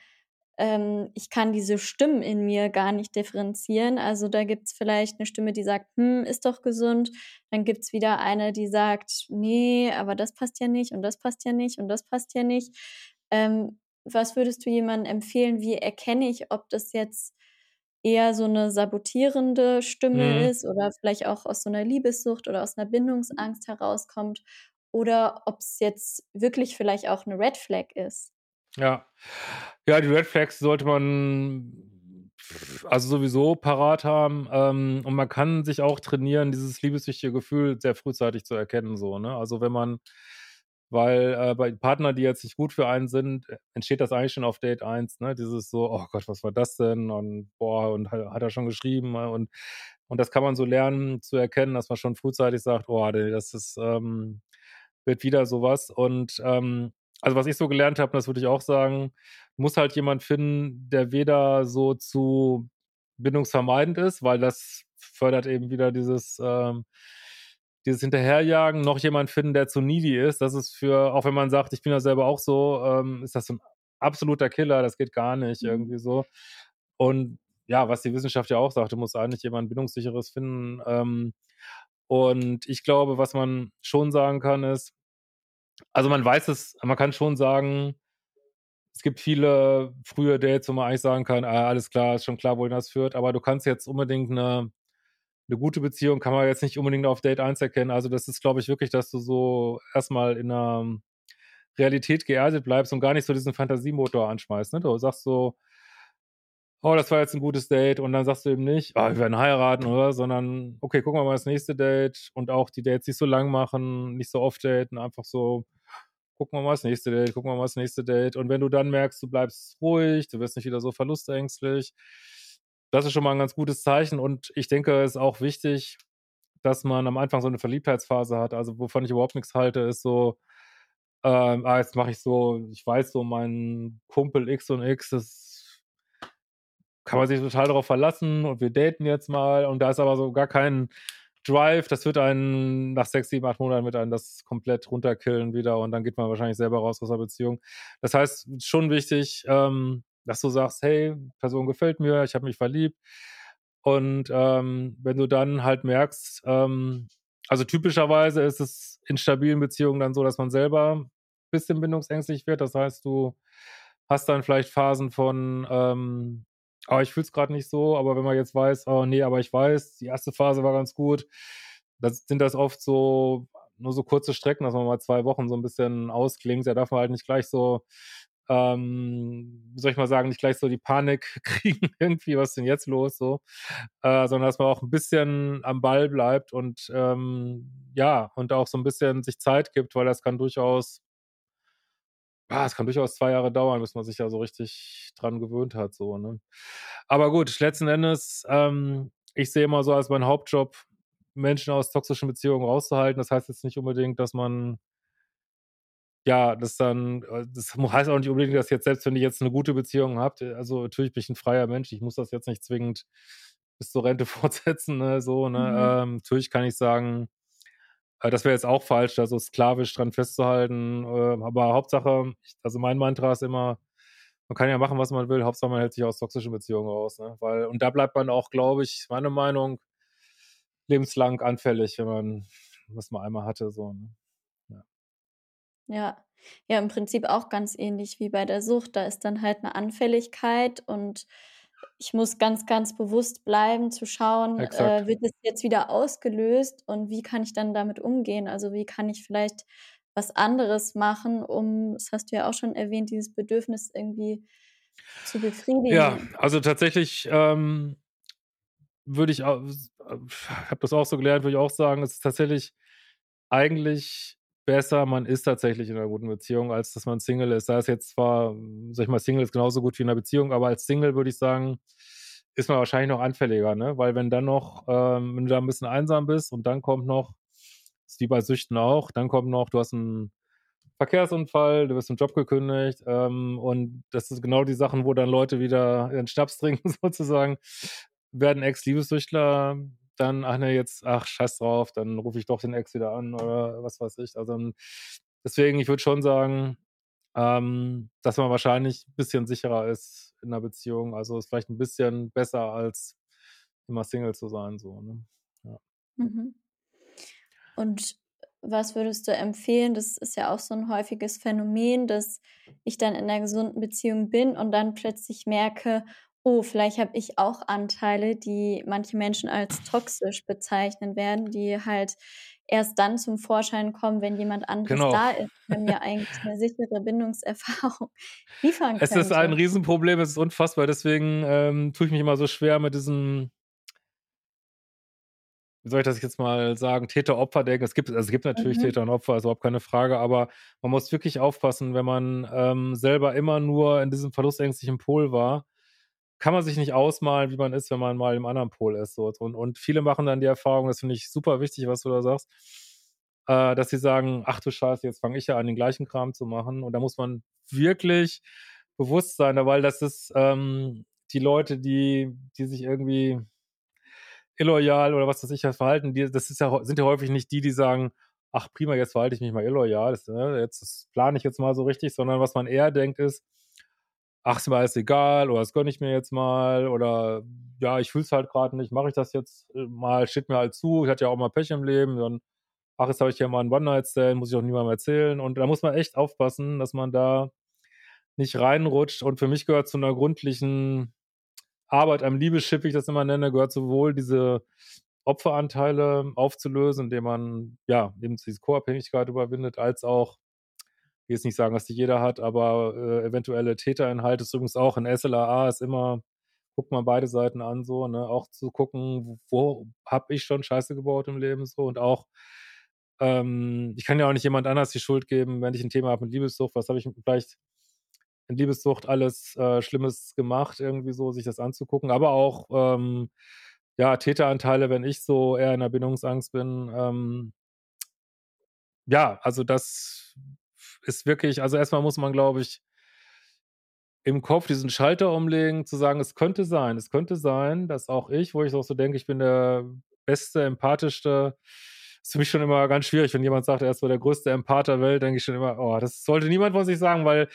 Speaker 1: ähm, ich kann diese Stimmen in mir gar nicht differenzieren. Also da gibt es vielleicht eine Stimme, die sagt, hm, ist doch gesund. Dann gibt es wieder eine, die sagt, nee, aber das passt ja nicht und das passt ja nicht und das passt ja nicht. Ähm, was würdest du jemandem empfehlen? Wie erkenne ich, ob das jetzt eher so eine sabotierende Stimme mhm. ist oder vielleicht auch aus so einer Liebessucht oder aus einer Bindungsangst herauskommt oder ob es jetzt wirklich vielleicht auch eine Red Flag ist.
Speaker 2: Ja. Ja, die Red Flags sollte man also sowieso parat haben. Ähm, und man kann sich auch trainieren, dieses liebessüchtige Gefühl sehr frühzeitig zu erkennen. So, ne? Also wenn man, weil äh, bei Partnern, die jetzt nicht gut für einen sind, entsteht das eigentlich schon auf Date 1, ne? Dieses so, oh Gott, was war das denn? Und boah, und hat, er schon geschrieben ne? und und das kann man so lernen zu erkennen, dass man schon frühzeitig sagt, oh, das ist ähm, wird wieder sowas. Und ähm, also was ich so gelernt habe, das würde ich auch sagen, muss halt jemand finden, der weder so zu bindungsvermeidend ist, weil das fördert eben wieder dieses, ähm, dieses Hinterherjagen, noch jemand finden, der zu needy ist. Das ist für, auch wenn man sagt, ich bin ja selber auch so, ähm, ist das so ein absoluter Killer, das geht gar nicht, mhm. irgendwie so. Und ja, was die Wissenschaft ja auch sagt, du musst eigentlich jemand Bindungssicheres finden. Ähm, und ich glaube, was man schon sagen kann, ist, also man weiß es, man kann schon sagen, es gibt viele frühe Dates, wo man eigentlich sagen kann, ah, alles klar, ist schon klar, wohin das führt, aber du kannst jetzt unbedingt eine, eine gute Beziehung, kann man jetzt nicht unbedingt auf Date 1 erkennen. Also das ist, glaube ich, wirklich, dass du so erstmal in einer Realität geerdet bleibst und gar nicht so diesen Fantasiemotor anschmeißt. Ne? Du sagst so, oh, das war jetzt ein gutes Date und dann sagst du eben nicht, oh, wir werden heiraten oder, sondern okay, gucken wir mal das nächste Date und auch die Dates nicht so lang machen, nicht so oft daten, einfach so gucken wir mal das nächste Date, gucken wir mal das nächste Date. Und wenn du dann merkst, du bleibst ruhig, du wirst nicht wieder so verlustängstlich, das ist schon mal ein ganz gutes Zeichen. Und ich denke, es ist auch wichtig, dass man am Anfang so eine Verliebtheitsphase hat. Also, wovon ich überhaupt nichts halte, ist so, ähm, ah, jetzt mache ich so, ich weiß so, mein Kumpel X und X, das kann man sich total darauf verlassen und wir daten jetzt mal. Und da ist aber so gar kein Drive, das wird einen nach sechs, sieben, acht Monaten mit einem das komplett runterkillen wieder und dann geht man wahrscheinlich selber raus aus der Beziehung. Das heißt, schon wichtig, ähm, dass du sagst, hey, Person gefällt mir, ich habe mich verliebt. Und ähm, wenn du dann halt merkst, ähm, also typischerweise ist es in stabilen Beziehungen dann so, dass man selber ein bisschen bindungsängstlich wird. Das heißt, du hast dann vielleicht Phasen von, ähm, aber ich fühle es gerade nicht so. Aber wenn man jetzt weiß, oh nee, aber ich weiß, die erste Phase war ganz gut, das sind das oft so nur so kurze Strecken, dass man mal zwei Wochen so ein bisschen ausklingt. Da darf man halt nicht gleich so, ähm, wie soll ich mal sagen, nicht gleich so die Panik [laughs] kriegen, irgendwie, was ist denn jetzt los, so, äh, sondern dass man auch ein bisschen am Ball bleibt und ähm, ja, und auch so ein bisschen sich Zeit gibt, weil das kann durchaus Ah, es kann durchaus zwei Jahre dauern, bis man sich ja so richtig dran gewöhnt hat, so, ne? Aber gut, letzten Endes, ähm, ich sehe immer so als mein Hauptjob, Menschen aus toxischen Beziehungen rauszuhalten. Das heißt jetzt nicht unbedingt, dass man ja, das dann, äh, das heißt auch nicht unbedingt, dass jetzt, selbst wenn ihr jetzt eine gute Beziehung habt, äh, also natürlich bin ich ein freier Mensch, ich muss das jetzt nicht zwingend bis zur Rente [laughs] fortsetzen, ne, so, ne? Mhm. Ähm, natürlich kann ich sagen, äh, das wäre jetzt auch falsch, da so sklavisch dran festzuhalten. Äh, aber Hauptsache, also mein Mantra ist immer, man kann ja machen, was man will, Hauptsache man hält sich aus toxischen Beziehungen raus. Ne? Weil, und da bleibt man auch, glaube ich, meine Meinung, lebenslang anfällig, wenn man was man einmal hatte. So, ne?
Speaker 1: ja. ja. Ja, im Prinzip auch ganz ähnlich wie bei der Sucht. Da ist dann halt eine Anfälligkeit und ich muss ganz, ganz bewusst bleiben, zu schauen, äh, wird es jetzt wieder ausgelöst und wie kann ich dann damit umgehen? Also wie kann ich vielleicht was anderes machen, um, das hast du ja auch schon erwähnt, dieses Bedürfnis irgendwie zu befriedigen.
Speaker 2: Ja, also tatsächlich ähm, würde ich, auch, habe das auch so gelernt, würde ich auch sagen, es ist tatsächlich eigentlich besser, man ist tatsächlich in einer guten Beziehung, als dass man Single ist. Da ist jetzt zwar, sag ich mal, Single ist genauso gut wie in einer Beziehung, aber als Single würde ich sagen, ist man wahrscheinlich noch anfälliger, ne? Weil wenn dann noch, ähm, wenn du da ein bisschen einsam bist und dann kommt noch, ist wie bei Süchten auch, dann kommt noch, du hast einen Verkehrsunfall, du wirst im Job gekündigt ähm, und das sind genau die Sachen, wo dann Leute wieder ihren Schnaps [laughs] trinken sozusagen, werden Ex-Liebessüchtler, dann, ach ne, jetzt, ach, scheiß drauf, dann rufe ich doch den Ex wieder an oder was weiß ich. Also deswegen, ich würde schon sagen, ähm, dass man wahrscheinlich ein bisschen sicherer ist in einer Beziehung. Also ist vielleicht ein bisschen besser als immer Single zu sein. So, ne? ja.
Speaker 1: Mhm. Und was würdest du empfehlen? Das ist ja auch so ein häufiges Phänomen, dass ich dann in einer gesunden Beziehung bin und dann plötzlich merke, oh, vielleicht habe ich auch Anteile, die manche Menschen als toxisch bezeichnen werden, die halt erst dann zum Vorschein kommen, wenn jemand anderes genau. da ist, der mir eigentlich eine sichere Bindungserfahrung [laughs] liefern kann.
Speaker 2: Es ist ein Riesenproblem, es ist unfassbar. Deswegen ähm, tue ich mich immer so schwer mit diesem, wie soll ich das jetzt mal sagen, Täter-Opfer-Denken. Es gibt, also es gibt natürlich mhm. Täter und Opfer, also überhaupt keine Frage, aber man muss wirklich aufpassen, wenn man ähm, selber immer nur in diesem verlustängstlichen Pol war, kann man sich nicht ausmalen, wie man ist, wenn man mal im anderen Pol ist. So. Und, und viele machen dann die Erfahrung, das finde ich super wichtig, was du da sagst, äh, dass sie sagen, ach du Scheiße, jetzt fange ich ja an, den gleichen Kram zu machen. Und da muss man wirklich bewusst sein, weil das ist ähm, die Leute, die, die sich irgendwie illoyal oder was weiß ich verhalten, die, das ist ja, sind ja häufig nicht die, die sagen, ach prima, jetzt verhalte ich mich mal illoyal, das, ne, jetzt das plane ich jetzt mal so richtig, sondern was man eher denkt ist, ach, ist mir alles egal oder das gönne ich mir jetzt mal oder ja, ich fühle es halt gerade nicht, mache ich das jetzt äh, mal, steht mir halt zu, ich hatte ja auch mal Pech im Leben, dann, ach, jetzt habe ich hier mal einen One-Night-Stand, muss ich auch niemandem erzählen und da muss man echt aufpassen, dass man da nicht reinrutscht und für mich gehört zu einer gründlichen Arbeit am Liebeschiff, wie ich das immer nenne, gehört sowohl diese Opferanteile aufzulösen, indem man ja eben diese Co-Abhängigkeit überwindet, als auch will jetzt nicht sagen, dass die jeder hat, aber äh, eventuelle Täterinhalte ist übrigens auch in SLAA ist immer, guckt man beide Seiten an, so, ne, auch zu gucken, wo, wo habe ich schon Scheiße gebaut im Leben, so, und auch, ähm, ich kann ja auch nicht jemand anders die Schuld geben, wenn ich ein Thema habe mit Liebessucht, was habe ich vielleicht in Liebessucht alles äh, Schlimmes gemacht, irgendwie so, sich das anzugucken, aber auch, ähm, ja, Täteranteile, wenn ich so eher in der Bindungsangst bin, ähm, ja, also das ist wirklich, also erstmal muss man, glaube ich, im Kopf diesen Schalter umlegen, zu sagen, es könnte sein, es könnte sein, dass auch ich, wo ich auch so denke, ich bin der beste, empathischste, ist für mich schon immer ganz schwierig, wenn jemand sagt, er ist so der größte Empath der Welt, denke ich schon immer, oh, das sollte niemand von sich sagen, weil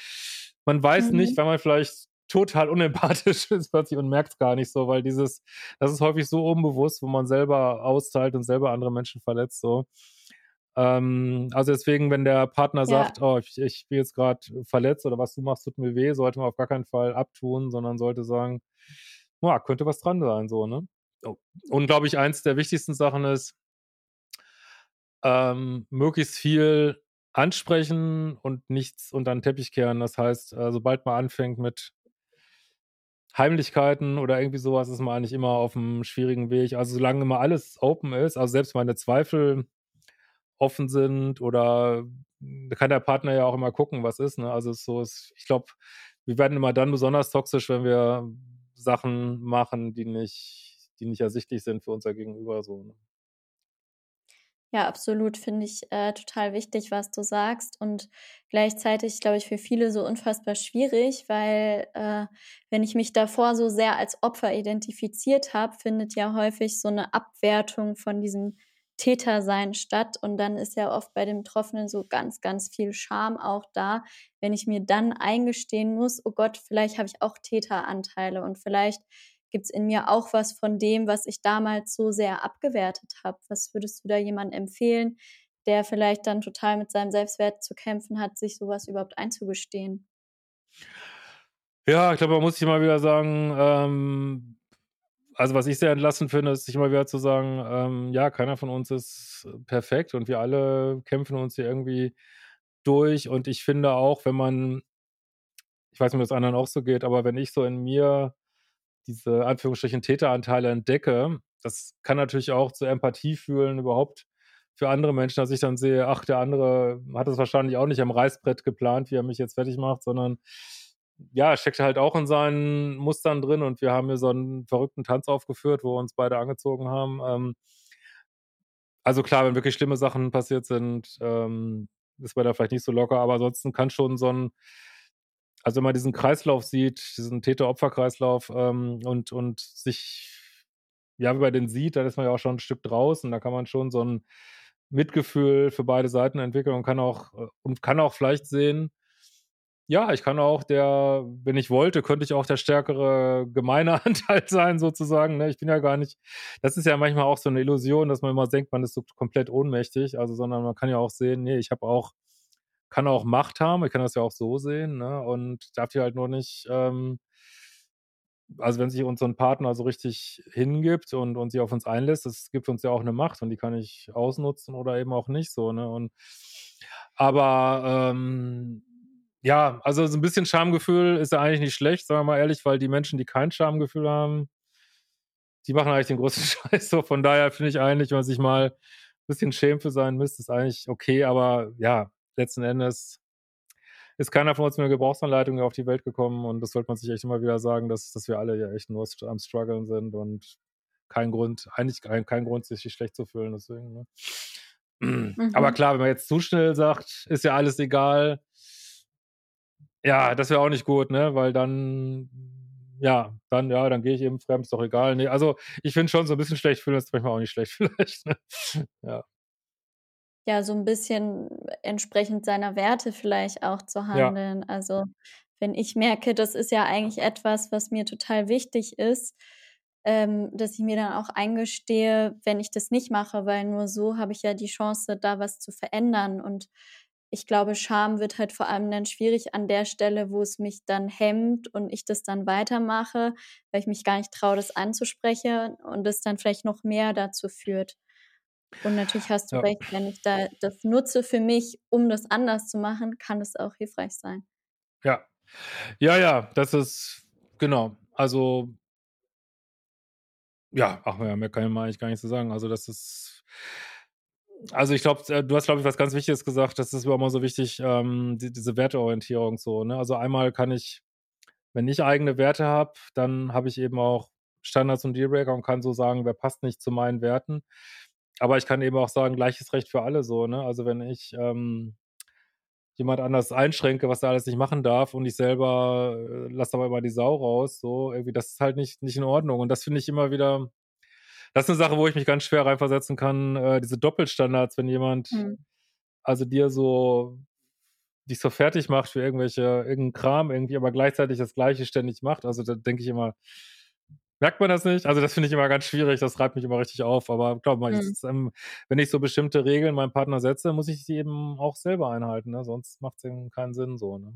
Speaker 2: man weiß mhm. nicht, wenn man vielleicht total unempathisch [laughs] ist plötzlich und merkt es gar nicht so, weil dieses, das ist häufig so unbewusst, wo man selber austeilt und selber andere Menschen verletzt, so. Ähm, also deswegen, wenn der Partner ja. sagt, oh, ich, ich bin jetzt gerade verletzt oder was du machst, tut mir weh, sollte man auf gar keinen Fall abtun, sondern sollte sagen, ja, könnte was dran sein, so, ne? Oh. Und glaube ich, eins der wichtigsten Sachen ist, ähm, möglichst viel ansprechen und nichts unter den Teppich kehren. Das heißt, äh, sobald man anfängt mit Heimlichkeiten oder irgendwie sowas, ist man eigentlich immer auf einem schwierigen Weg. Also solange immer alles open ist, also selbst meine Zweifel offen sind oder da kann der Partner ja auch immer gucken, was ist. Ne? Also so ist, ich glaube, wir werden immer dann besonders toxisch, wenn wir Sachen machen, die nicht, die nicht ersichtlich sind für unser Gegenüber. So, ne?
Speaker 1: Ja, absolut finde ich äh, total wichtig, was du sagst und gleichzeitig, glaube ich, für viele so unfassbar schwierig, weil äh, wenn ich mich davor so sehr als Opfer identifiziert habe, findet ja häufig so eine Abwertung von diesem Täter sein statt. Und dann ist ja oft bei dem Betroffenen so ganz, ganz viel Scham auch da, wenn ich mir dann eingestehen muss, oh Gott, vielleicht habe ich auch Täteranteile und vielleicht gibt es in mir auch was von dem, was ich damals so sehr abgewertet habe. Was würdest du da jemandem empfehlen, der vielleicht dann total mit seinem Selbstwert zu kämpfen hat, sich sowas überhaupt einzugestehen?
Speaker 2: Ja, ich glaube, man muss sich mal wieder sagen, ähm, also was ich sehr entlassend finde, ist sich immer wieder zu sagen, ähm, ja, keiner von uns ist perfekt und wir alle kämpfen uns hier irgendwie durch. Und ich finde auch, wenn man, ich weiß nicht, ob es anderen auch so geht, aber wenn ich so in mir diese Anführungsstrichen Täteranteile entdecke, das kann natürlich auch zur Empathie fühlen, überhaupt für andere Menschen, dass ich dann sehe, ach, der andere hat es wahrscheinlich auch nicht am Reißbrett geplant, wie er mich jetzt fertig macht, sondern ja, steckt halt auch in seinen Mustern drin und wir haben hier so einen verrückten Tanz aufgeführt, wo wir uns beide angezogen haben. Ähm, also klar, wenn wirklich schlimme Sachen passiert sind, ähm, ist man da vielleicht nicht so locker, aber ansonsten kann schon so ein, also wenn man diesen Kreislauf sieht, diesen Täter-Opfer-Kreislauf ähm, und, und sich, ja, wie bei den sieht, dann ist man ja auch schon ein Stück draußen, da kann man schon so ein Mitgefühl für beide Seiten entwickeln und kann auch, äh, und kann auch vielleicht sehen, ja, ich kann auch der, wenn ich wollte, könnte ich auch der stärkere gemeine [laughs] Anteil sein, sozusagen. Ne? Ich bin ja gar nicht, das ist ja manchmal auch so eine Illusion, dass man immer denkt, man ist so komplett ohnmächtig, also, sondern man kann ja auch sehen, nee, ich habe auch, kann auch Macht haben, ich kann das ja auch so sehen, ne? Und darf hier halt nur nicht, ähm, also wenn sich uns so ein Partner so richtig hingibt und, und sich auf uns einlässt, das gibt uns ja auch eine Macht und die kann ich ausnutzen oder eben auch nicht so, ne? Und aber ähm, ja, also so ein bisschen Schamgefühl ist ja eigentlich nicht schlecht, sagen wir mal ehrlich, weil die Menschen, die kein Schamgefühl haben, die machen eigentlich den großen [laughs] Scheiß so. Von daher finde ich eigentlich, wenn man sich mal ein bisschen schämt für seinen Mist, ist eigentlich okay, aber ja, letzten Endes ist keiner von uns mit einer Gebrauchsanleitung auf die Welt gekommen und das sollte man sich echt immer wieder sagen, dass, dass wir alle ja echt nur am struggeln sind und kein Grund, eigentlich kein, kein Grund, sich schlecht zu fühlen, deswegen, ne? [clears throat] Mhm. Aber klar, wenn man jetzt zu schnell sagt, ist ja alles egal, ja, das wäre auch nicht gut, ne? Weil dann, ja, dann, ja, dann gehe ich eben fremd, ist doch egal. Nee, also ich finde schon so ein bisschen schlecht fühlen, ist manchmal auch nicht schlecht, [laughs] vielleicht. Ne? Ja.
Speaker 1: Ja, so ein bisschen entsprechend seiner Werte vielleicht auch zu handeln. Ja. Also wenn ich merke, das ist ja eigentlich etwas, was mir total wichtig ist, ähm, dass ich mir dann auch eingestehe, wenn ich das nicht mache, weil nur so habe ich ja die Chance, da was zu verändern. Und ich glaube, Scham wird halt vor allem dann schwierig an der Stelle, wo es mich dann hemmt und ich das dann weitermache, weil ich mich gar nicht traue, das anzusprechen und es dann vielleicht noch mehr dazu führt. Und natürlich hast du ja. recht, wenn ich da das nutze für mich, um das anders zu machen, kann es auch hilfreich sein.
Speaker 2: Ja. Ja, ja, das ist genau. Also ja, ach ja, mehr kann ich eigentlich gar nicht so sagen. Also das ist also ich glaube, äh, du hast, glaube ich, was ganz Wichtiges gesagt. Das ist immer so wichtig, ähm, die, diese Werteorientierung so. Ne? Also einmal kann ich, wenn ich eigene Werte habe, dann habe ich eben auch Standards und Dealbreaker und kann so sagen, wer passt nicht zu meinen Werten. Aber ich kann eben auch sagen, gleiches Recht für alle so. Ne? Also wenn ich ähm, jemand anders einschränke, was er alles nicht machen darf und ich selber äh, lasse aber immer die Sau raus, so irgendwie, das ist halt nicht, nicht in Ordnung. Und das finde ich immer wieder, das ist eine Sache, wo ich mich ganz schwer reinversetzen kann, äh, diese Doppelstandards, wenn jemand mhm. also dir so dich so fertig macht für irgendwelche, irgendeinen Kram irgendwie, aber gleichzeitig das Gleiche ständig macht. Also da denke ich immer, Merkt man das nicht? Also das finde ich immer ganz schwierig, das reibt mich immer richtig auf. Aber glaub mal, mhm. ähm, wenn ich so bestimmte Regeln meinem Partner setze, muss ich sie eben auch selber einhalten. Ne? Sonst macht es eben keinen Sinn so. Ne?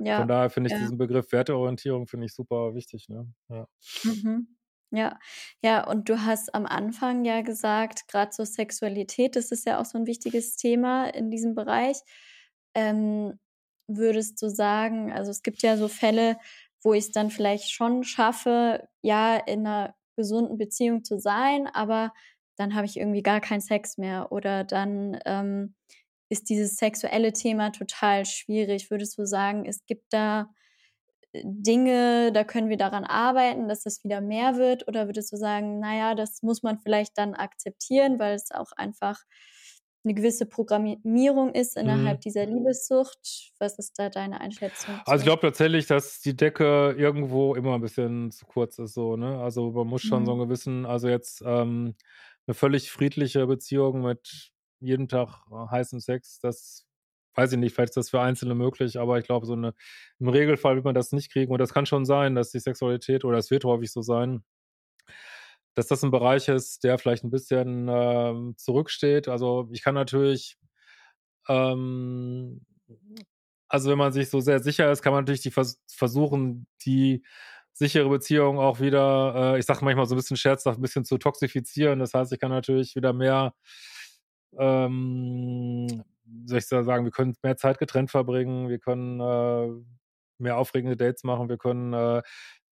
Speaker 2: Ja, Von daher finde ich ja. diesen Begriff Werteorientierung finde ich super wichtig. Ne? Ja.
Speaker 1: Mhm. Ja, ja, und du hast am Anfang ja gesagt, gerade so Sexualität, das ist ja auch so ein wichtiges Thema in diesem Bereich. Ähm, würdest du sagen, also es gibt ja so Fälle, wo ich es dann vielleicht schon schaffe, ja, in einer gesunden Beziehung zu sein, aber dann habe ich irgendwie gar keinen Sex mehr oder dann ähm, ist dieses sexuelle Thema total schwierig. Würdest du sagen, es gibt da Dinge, da können wir daran arbeiten, dass das wieder mehr wird? Oder würdest du sagen, naja, das muss man vielleicht dann akzeptieren, weil es auch einfach eine gewisse Programmierung ist innerhalb mhm. dieser Liebessucht. Was ist da deine Einschätzung?
Speaker 2: Also ich glaube tatsächlich, dass die Decke irgendwo immer ein bisschen zu kurz ist, so, ne? Also man muss schon mhm. so einen gewissen, also jetzt ähm, eine völlig friedliche Beziehung mit jeden Tag äh, heißem Sex, das weiß ich nicht, vielleicht ist das für Einzelne möglich, aber ich glaube, so eine, im Regelfall wird man das nicht kriegen. Und das kann schon sein, dass die Sexualität, oder es wird häufig so sein, dass das ein Bereich ist, der vielleicht ein bisschen ähm, zurücksteht. Also ich kann natürlich, ähm, also wenn man sich so sehr sicher ist, kann man natürlich die vers versuchen, die sichere Beziehung auch wieder, äh, ich sage manchmal so ein bisschen scherzhaft, ein bisschen zu toxifizieren. Das heißt, ich kann natürlich wieder mehr, ähm, soll ich sagen, wir können mehr Zeit getrennt verbringen, wir können äh, mehr aufregende Dates machen, wir können äh,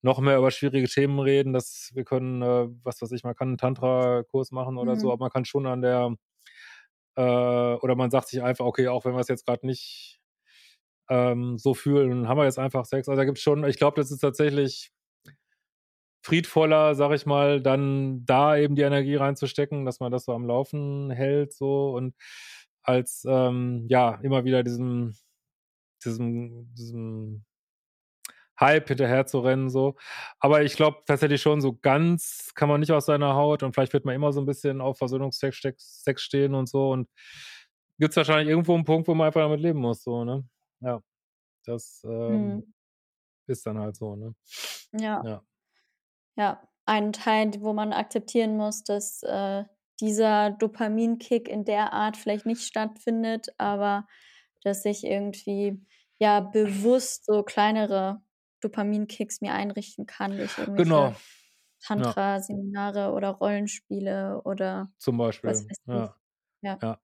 Speaker 2: noch mehr über schwierige Themen reden, dass wir können, äh, was weiß ich, man kann einen Tantra-Kurs machen oder mhm. so, aber man kann schon an der, äh, oder man sagt sich einfach, okay, auch wenn wir es jetzt gerade nicht ähm, so fühlen, haben wir jetzt einfach Sex. Also da gibt es schon, ich glaube, das ist tatsächlich friedvoller, sag ich mal, dann da eben die Energie reinzustecken, dass man das so am Laufen hält, so und als ähm, ja immer wieder diesem, diesem, diesem Hype hinterher zu rennen, so. Aber ich glaube tatsächlich schon, so ganz kann man nicht aus seiner Haut und vielleicht wird man immer so ein bisschen auf Versöhnungstext stehen und so und gibt es wahrscheinlich irgendwo einen Punkt, wo man einfach damit leben muss, so, ne? Ja. Das ähm, hm. ist dann halt so, ne?
Speaker 1: Ja. Ja. Ja, ein Teil, wo man akzeptieren muss, dass äh, dieser Dopaminkick in der Art vielleicht nicht stattfindet, aber dass ich irgendwie ja bewusst so kleinere Dopaminkicks mir einrichten kann durch irgendwelche genau. Tantra-Seminare ja. oder Rollenspiele oder
Speaker 2: zum Beispiel. Ja. ja. ja.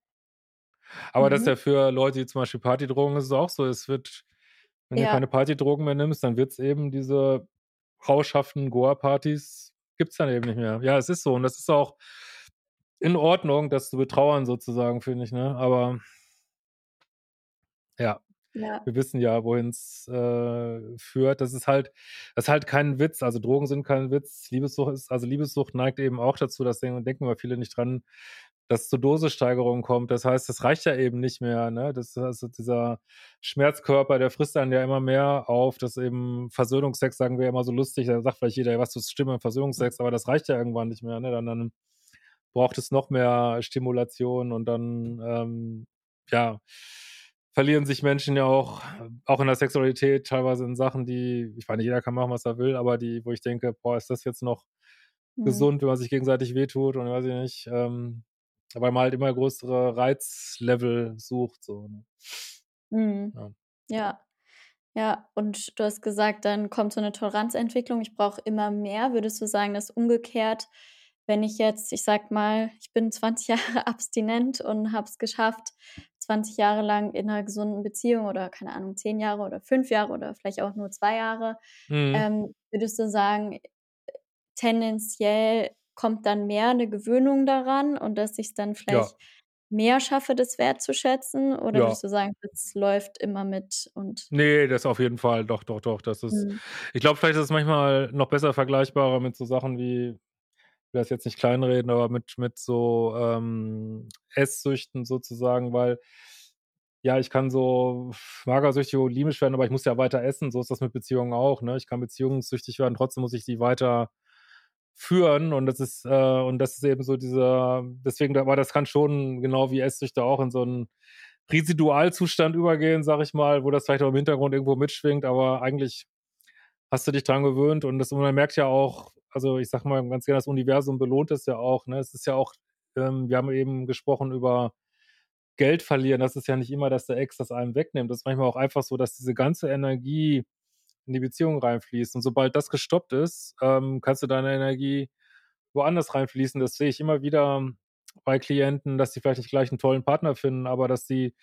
Speaker 2: Aber mhm. das ist ja für Leute, die zum Beispiel Partydrogen ist es auch so. Es wird, wenn ja. du keine Partydrogen mehr nimmst, dann wird es eben diese rauschhaften Goa-Partys gibt es dann eben nicht mehr. Ja, es ist so. Und das ist auch in Ordnung, das zu betrauern sozusagen, finde ich, ne? Aber ja, ja. Wir wissen ja, wohin es äh, führt. Das ist halt, das ist halt kein Witz. Also Drogen sind kein Witz. Liebessucht ist, also Liebessucht neigt eben auch dazu, das denken, denken immer viele nicht dran, dass es zu Dosissteigerungen kommt. Das heißt, das reicht ja eben nicht mehr. Ne? Das ist also dieser Schmerzkörper, der frisst dann ja immer mehr auf. Das eben Versöhnungsex sagen wir immer so lustig. Da sagt vielleicht jeder, was du Stimme Versöhnungsex, aber das reicht ja irgendwann nicht mehr. Ne? Dann, dann braucht es noch mehr Stimulation und dann ähm, ja verlieren sich Menschen ja auch, auch in der Sexualität, teilweise in Sachen, die, ich meine, jeder kann machen, was er will, aber die, wo ich denke, boah, ist das jetzt noch mhm. gesund, wenn man sich gegenseitig wehtut und weiß ich nicht, ähm, weil man halt immer größere Reizlevel sucht. So. Ne?
Speaker 1: Mhm. Ja. ja. Ja, und du hast gesagt, dann kommt so eine Toleranzentwicklung. Ich brauche immer mehr. Würdest du sagen, dass umgekehrt, wenn ich jetzt, ich sag mal, ich bin 20 [laughs] Jahre abstinent und habe es geschafft, 20 Jahre lang in einer gesunden Beziehung oder keine Ahnung, 10 Jahre oder 5 Jahre oder vielleicht auch nur 2 Jahre, mhm. ähm, würdest du sagen, tendenziell kommt dann mehr eine Gewöhnung daran und dass ich es dann vielleicht ja mehr schaffe, das wertzuschätzen? Oder ja. würdest du sagen, das läuft immer mit und.
Speaker 2: Nee, das auf jeden Fall, doch, doch, doch. Das ist, mhm. ich glaube, vielleicht ist es manchmal noch besser vergleichbarer mit so Sachen wie, will das jetzt nicht kleinreden, aber mit, mit so ähm, Esssüchten sozusagen, weil ja, ich kann so magersüchtig oder limisch werden, aber ich muss ja weiter essen. So ist das mit Beziehungen auch. Ne? Ich kann beziehungssüchtig werden, trotzdem muss ich die weiter führen und das ist äh, und das ist eben so dieser deswegen aber das kann schon genau wie Esssüchte auch in so einen Residualzustand übergehen, sag ich mal, wo das vielleicht auch im Hintergrund irgendwo mitschwingt, aber eigentlich hast du dich dran gewöhnt und das und man merkt ja auch, also ich sag mal ganz gerne, das Universum belohnt es ja auch, ne? Es ist ja auch, ähm, wir haben eben gesprochen über Geld verlieren, das ist ja nicht immer, dass der Ex das einem wegnimmt. Das ist manchmal auch einfach so, dass diese ganze Energie in die Beziehung reinfließt. Und sobald das gestoppt ist, ähm, kannst du deine Energie woanders reinfließen. Das sehe ich immer wieder bei Klienten, dass sie vielleicht nicht gleich einen tollen Partner finden, aber dass sie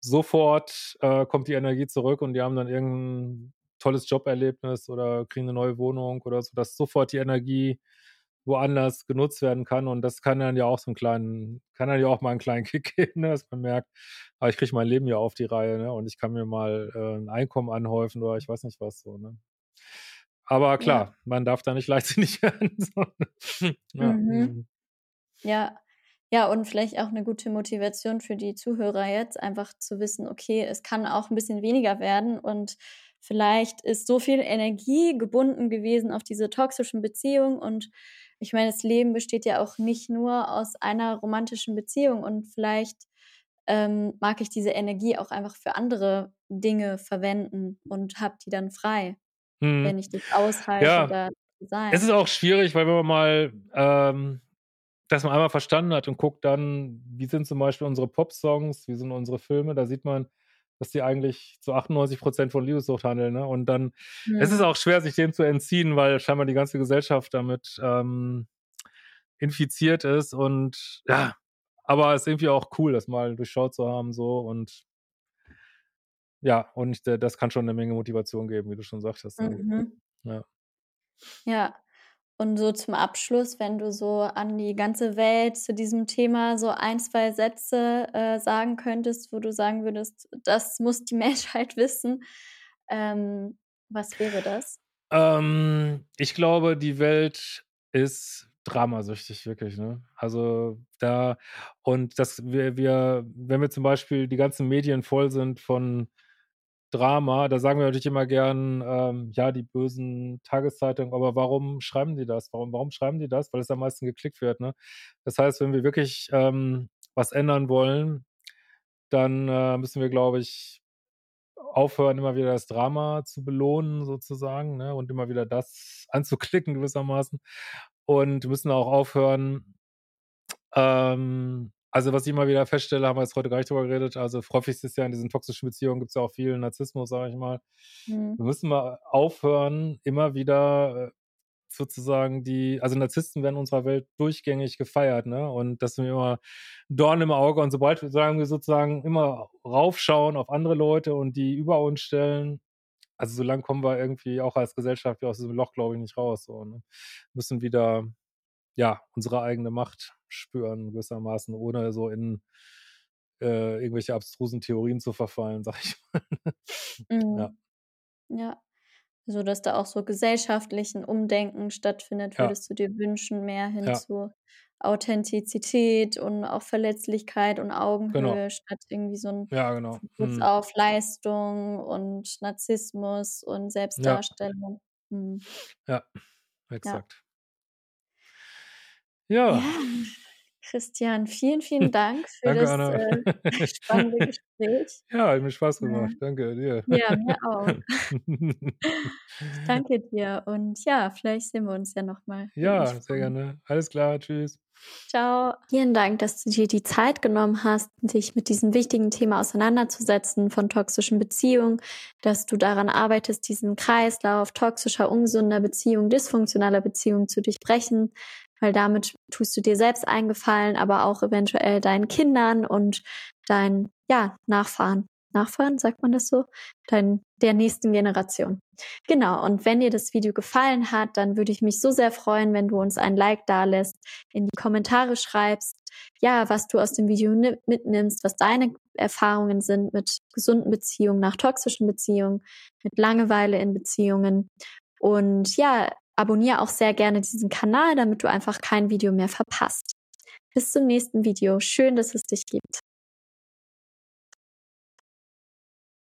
Speaker 2: sofort äh, kommt die Energie zurück und die haben dann irgendein tolles Joberlebnis oder kriegen eine neue Wohnung oder so, dass sofort die Energie woanders genutzt werden kann. Und das kann dann ja auch so einen kleinen, kann dann ja auch mal einen kleinen [laughs] Kick geben, ne, dass man merkt, ah, ich kriege mein Leben ja auf die Reihe, ne? Und ich kann mir mal äh, ein Einkommen anhäufen oder ich weiß nicht was so, ne? Aber klar, ja. man darf da nicht [laughs] leichtsinnig werden.
Speaker 1: Ne? ja. Mhm. mhm. ja. Ja, und vielleicht auch eine gute Motivation für die Zuhörer jetzt, einfach zu wissen, okay, es kann auch ein bisschen weniger werden und vielleicht ist so viel Energie gebunden gewesen auf diese toxischen Beziehungen und ich meine, das Leben besteht ja auch nicht nur aus einer romantischen Beziehung und vielleicht ähm, mag ich diese Energie auch einfach für andere Dinge verwenden und habe die dann frei, hm. wenn ich das aushalte
Speaker 2: ja. oder sein. Es ist auch schwierig, weil wenn man mal ähm, das man einmal verstanden hat und guckt dann, wie sind zum Beispiel unsere Pop-Songs, wie sind unsere Filme, da sieht man, dass die eigentlich zu 98 Prozent von Liebessucht handeln. Ne? Und dann, ja. es ist auch schwer, sich dem zu entziehen, weil scheinbar die ganze Gesellschaft damit ähm, infiziert ist. Und ja, aber es ist irgendwie auch cool, das mal durchschaut zu haben so und ja, und das kann schon eine Menge Motivation geben, wie du schon sagtest. Ne? Mhm. Ja.
Speaker 1: Ja, und so zum Abschluss, wenn du so an die ganze Welt zu diesem Thema so ein, zwei Sätze äh, sagen könntest, wo du sagen würdest, das muss die [laughs] Menschheit wissen, ähm, was wäre das?
Speaker 2: Ähm, ich glaube, die Welt ist dramasüchtig, wirklich, ne? Also da, und das, wir, wir, wenn wir zum Beispiel die ganzen Medien voll sind von Drama, da sagen wir natürlich immer gern, ähm, ja, die bösen Tageszeitungen, aber warum schreiben die das? Warum, warum schreiben die das? Weil es am meisten geklickt wird, ne? Das heißt, wenn wir wirklich ähm, was ändern wollen, dann äh, müssen wir, glaube ich, aufhören, immer wieder das Drama zu belohnen, sozusagen, ne? Und immer wieder das [laughs] anzuklicken, gewissermaßen. Und müssen auch aufhören, ähm, also, was ich immer wieder feststelle, haben wir jetzt heute gar nicht drüber geredet, also häufig ist ja in diesen toxischen Beziehungen gibt es ja auch viel Narzissmus, sage ich mal. Mhm. Wir müssen mal aufhören, immer wieder äh, sozusagen die, also Narzissten werden in unserer Welt durchgängig gefeiert, ne? Und das sind immer Dorn im Auge und sobald wir sagen wir sozusagen immer raufschauen auf andere Leute und die über uns stellen, also so lange kommen wir irgendwie auch als Gesellschaft aus diesem Loch, glaube ich, nicht raus. So, ne? Müssen wieder ja, unsere eigene Macht spüren, gewissermaßen, ohne so in äh, irgendwelche abstrusen Theorien zu verfallen, [laughs] sag ich mal.
Speaker 1: Mhm. Ja. Ja. So dass da auch so gesellschaftlichen Umdenken stattfindet, würdest ja. du dir wünschen, mehr hin ja. zu Authentizität und auch Verletzlichkeit und genau. Augenhöhe genau. statt irgendwie so ein
Speaker 2: ja, genau.
Speaker 1: Fokus hm. auf Leistung und Narzissmus und Selbstdarstellung.
Speaker 2: Ja, hm. ja exakt. Ja.
Speaker 1: Ja. Christian, vielen, vielen [laughs] Dank für
Speaker 2: Danke,
Speaker 1: das äh, spannende [laughs] Gespräch.
Speaker 2: Ja, hat mir Spaß gemacht. Danke dir.
Speaker 1: Ja, mir auch. [laughs] Danke dir und ja, vielleicht sehen wir uns ja nochmal.
Speaker 2: Ja, sehr gerne. Alles klar, tschüss.
Speaker 1: Ciao. Vielen Dank, dass du dir die Zeit genommen hast, dich mit diesem wichtigen Thema auseinanderzusetzen von toxischen Beziehungen, dass du daran arbeitest, diesen Kreislauf toxischer, ungesunder Beziehungen, dysfunktionaler Beziehungen zu durchbrechen, weil damit tust du dir selbst eingefallen, aber auch eventuell deinen Kindern und deinen ja, Nachfahren. Nachfahren, sagt man das so? Dein, der nächsten Generation. Genau, und wenn dir das Video gefallen hat, dann würde ich mich so sehr freuen, wenn du uns ein Like dalässt, in die Kommentare schreibst, ja, was du aus dem Video mitnimmst, was deine Erfahrungen sind mit gesunden Beziehungen, nach toxischen Beziehungen, mit Langeweile in Beziehungen. Und ja, abonniere auch sehr gerne diesen Kanal, damit du einfach kein Video mehr verpasst. Bis zum nächsten Video. Schön, dass es dich gibt.